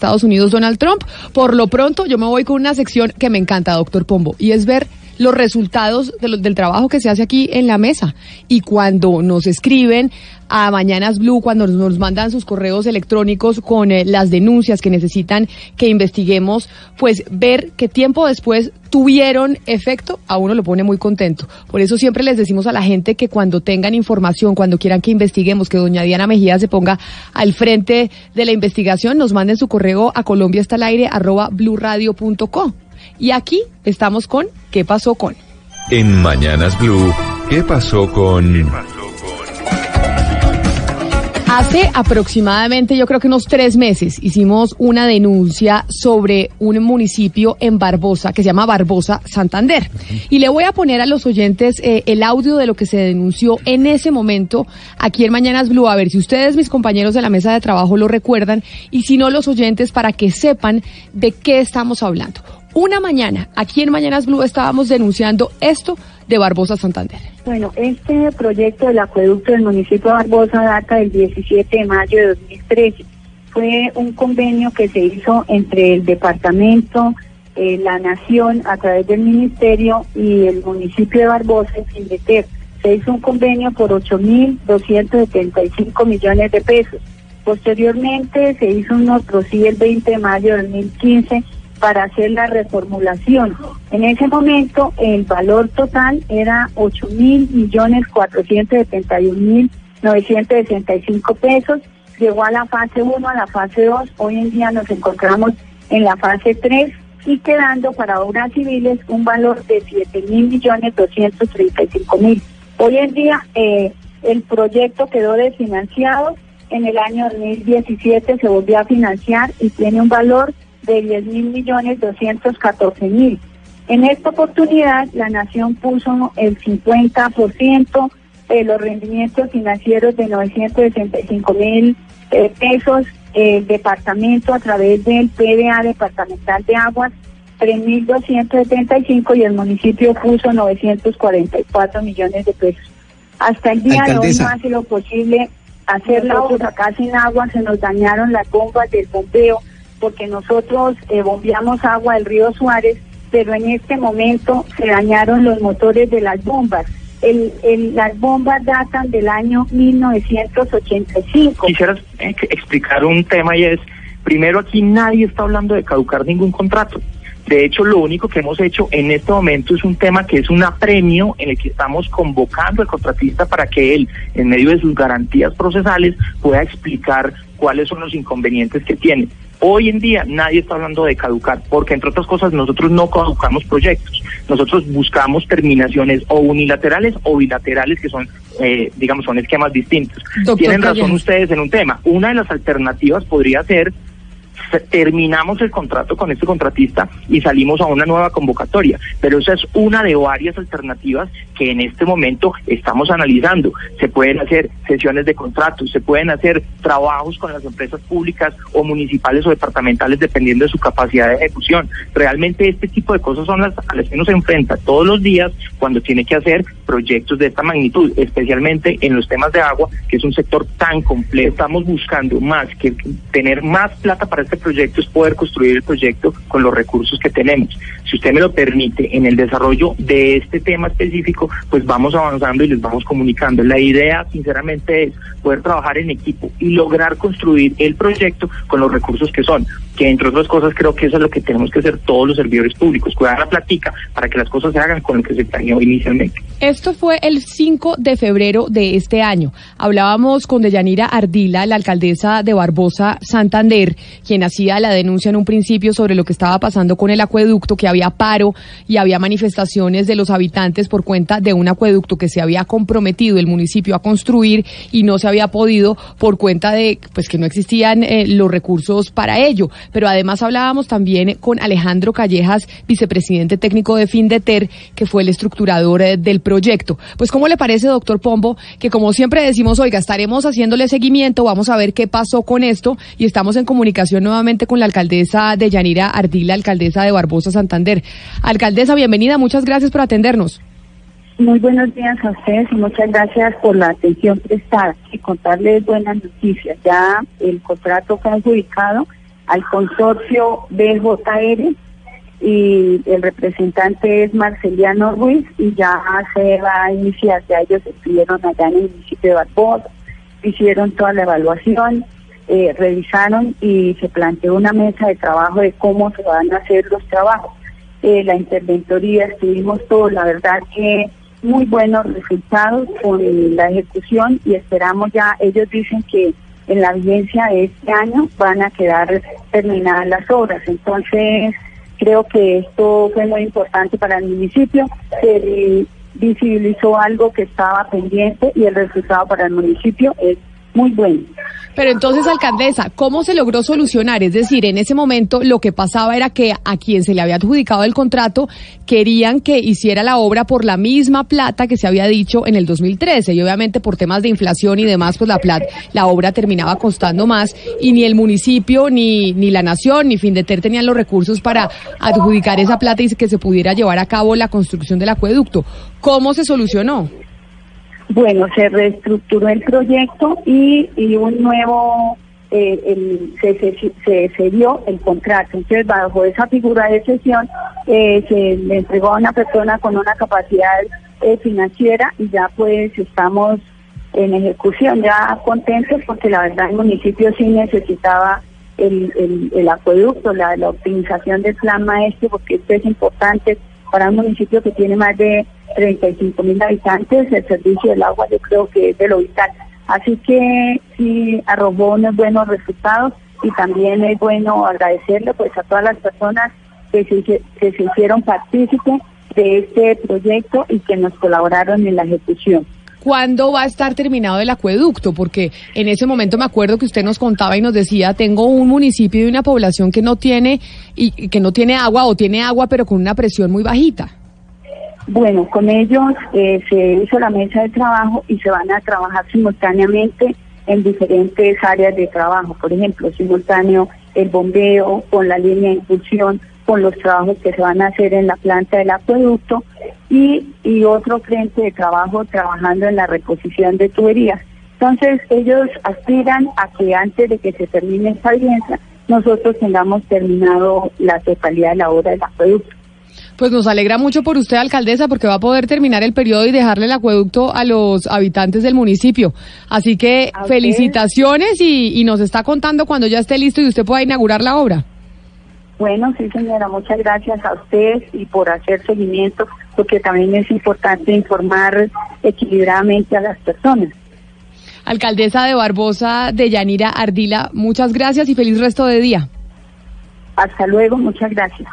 Estados Unidos Donald Trump. Por lo pronto, yo me voy con una sección que me encanta, doctor Pombo, y es ver los resultados de lo- del trabajo que se hace aquí en la mesa. Y cuando nos escriben a Mañanas Blue, cuando nos mandan sus correos electrónicos con eh, las denuncias que necesitan que investiguemos, pues ver que tiempo después tuvieron efecto, a uno lo pone muy contento. Por eso siempre les decimos a la gente que cuando tengan información, cuando quieran que investiguemos, que doña Diana Mejía se ponga al frente de la investigación, nos manden su correo a Colombia está al aire arroba bluradio.co. Y aquí estamos con ¿Qué pasó con? En Mañanas Blue, ¿qué pasó con... Hace aproximadamente, yo creo que unos tres meses, hicimos una denuncia sobre un municipio en Barbosa que se llama Barbosa Santander. Y le voy a poner a los oyentes eh, el audio de lo que se denunció en ese momento aquí en Mañanas Blue. A ver si ustedes, mis compañeros de la mesa de trabajo, lo recuerdan y si no, los oyentes para que sepan de qué estamos hablando. Una mañana, aquí en Mañanas Blue, estábamos denunciando esto de Barbosa Santander. Bueno, este proyecto del acueducto del municipio de Barbosa data del 17 de mayo de 2013. Fue un convenio que se hizo entre el departamento, eh, la nación, a través del ministerio y el municipio de Barbosa, en Findeter. Se hizo un convenio por 8.275 millones de pesos. Posteriormente se hizo un otro sí el 20 de mayo de 2015 para hacer la reformulación. En ese momento el valor total era 8 mil millones 471 mil 965 pesos. Llegó a la fase 1, a la fase 2. Hoy en día nos encontramos en la fase 3 y quedando para obras civiles un valor de 7 mil millones 235 mil. Hoy en día eh, el proyecto quedó desfinanciado. En el año 2017 se volvió a financiar y tiene un valor de 10 mil millones 214 mil. En esta oportunidad, la Nación puso el 50% de los rendimientos financieros de 965 mil eh, pesos, el departamento a través del PDA Departamental de Aguas, 3.275 y el municipio puso 944 millones de pesos. Hasta el día de hoy no hace lo posible hacer la obra acá sin agua, se nos dañaron las bombas del bombeo, porque nosotros eh, bombeamos agua del río Suárez, pero en este momento se dañaron los motores de las bombas. El, las bombas datan del año 1985. Quisiera eh, explicar un tema y es, primero aquí nadie está hablando de caducar ningún contrato. De hecho, lo único que hemos hecho en este momento es un tema que es un apremio en el que estamos convocando al contratista para que él, en medio de sus garantías procesales, pueda explicar cuáles son los inconvenientes que tiene. Hoy en día nadie está hablando de caducar, porque entre otras cosas nosotros no caducamos proyectos. Nosotros buscamos terminaciones o unilaterales o bilaterales, que son, eh, digamos, son esquemas distintos. Doctor Tienen razón ustedes en un tema. Una de las alternativas podría ser se- terminamos el contrato con este contratista y salimos a una nueva convocatoria. Pero esa es una de varias alternativas que en este momento estamos analizando. Se pueden hacer sesiones de contratos, se pueden hacer trabajos con las empresas públicas o municipales o departamentales dependiendo de su capacidad de ejecución. Realmente este tipo de cosas son las a las que uno se enfrenta todos los días cuando tiene que hacer proyectos de esta magnitud, especialmente en los temas de agua, que es un sector tan complejo. Estamos buscando más que tener más plata para este proyecto es poder construir el proyecto con los recursos que tenemos. Si usted me lo permite, en el desarrollo de este tema específico, pues vamos avanzando y les vamos comunicando. La idea, sinceramente, es poder trabajar en equipo y lograr construir el proyecto con los recursos que son. Que entre otras cosas creo que eso es lo que tenemos que hacer todos los servidores públicos, cuidar la platica para que las cosas se hagan con lo que se planeó inicialmente. Esto fue el 5 de febrero de este año. Hablábamos con Deyanira Ardila, la alcaldesa de Barbosa, Santander, quien nacía la denuncia en un principio sobre lo que estaba pasando con el acueducto, que había paro y había manifestaciones de los habitantes por cuenta de un acueducto que se había comprometido el municipio a construir y no se había podido por cuenta de pues que no existían eh, los recursos para ello. Pero además hablábamos también con Alejandro Callejas, vicepresidente técnico de Findeter, que fue el estructurador eh, del proyecto. Pues ¿cómo le parece, doctor Pombo, que como siempre decimos, oiga, estaremos haciéndole seguimiento, vamos a ver qué pasó con esto y estamos en comunicación nuevamente con la alcaldesa de Yanira Ardila, alcaldesa de Barbosa Santander. Alcaldesa, bienvenida, muchas gracias por atendernos. Muy buenos días a ustedes y muchas gracias por la atención prestada y contarles buenas noticias. Ya el contrato fue adjudicado al consorcio BJR y el representante es Marceliano Ruiz y ya se va a iniciar, ya ellos estuvieron allá en el municipio de Barbosa, hicieron toda la evaluación, eh, revisaron y se planteó una mesa de trabajo de cómo se van a hacer los trabajos. Eh, la interventoría, estuvimos todos, la verdad que muy buenos resultados con la ejecución y esperamos ya, ellos dicen que en la vigencia de este año van a quedar terminadas las obras. Entonces, creo que esto fue muy importante para el municipio. Se visibilizó algo que estaba pendiente y el resultado para el municipio es muy bueno. Pero entonces, alcaldesa, ¿cómo se logró solucionar? Es decir, en ese momento lo que pasaba era que a quien se le había adjudicado el contrato querían que hiciera la obra por la misma plata que se había dicho en el 2013 y obviamente por temas de inflación y demás, pues la plata, la obra terminaba costando más y ni el municipio, ni, ni la nación, ni Findeter tenían los recursos para adjudicar esa plata y que se pudiera llevar a cabo la construcción del acueducto. ¿Cómo se solucionó? Bueno, se reestructuró el proyecto y, y un nuevo, eh, el, se, se, cedió el contrato. Entonces, bajo esa figura de cesión, eh, se le entregó a una persona con una capacidad eh, financiera y ya pues estamos en ejecución, ya contentos porque la verdad el municipio sí necesitaba el, el, el acueducto, la, la optimización del plan maestro, porque esto es importante para un municipio que tiene más de 35 mil habitantes, el servicio del agua yo creo que es de lo vital. Así que sí arrojó unos buenos resultados y también es bueno agradecerle pues a todas las personas que se, que se hicieron partícipes de este proyecto y que nos colaboraron en la ejecución. ¿Cuándo va a estar terminado el acueducto? Porque en ese momento me acuerdo que usted nos contaba y nos decía, tengo un municipio y una población que no tiene y que no tiene agua o tiene agua pero con una presión muy bajita. Bueno, con ellos eh, se hizo la mesa de trabajo y se van a trabajar simultáneamente en diferentes áreas de trabajo. Por ejemplo, simultáneo el bombeo, con la línea de impulsión, con los trabajos que se van a hacer en la planta del acueducto y, y otro frente de trabajo trabajando en la reposición de tuberías. Entonces, ellos aspiran a que antes de que se termine esta audiencia, nosotros tengamos terminado la totalidad de la obra del acueducto. Pues nos alegra mucho por usted, alcaldesa, porque va a poder terminar el periodo y dejarle el acueducto a los habitantes del municipio. Así que felicitaciones y, y, nos está contando cuando ya esté listo y usted pueda inaugurar la obra. Bueno, sí, señora, muchas gracias a usted y por hacer seguimiento, porque también es importante informar equilibradamente a las personas. Alcaldesa de Barbosa de Yanira Ardila, muchas gracias y feliz resto de día. Hasta luego, muchas gracias.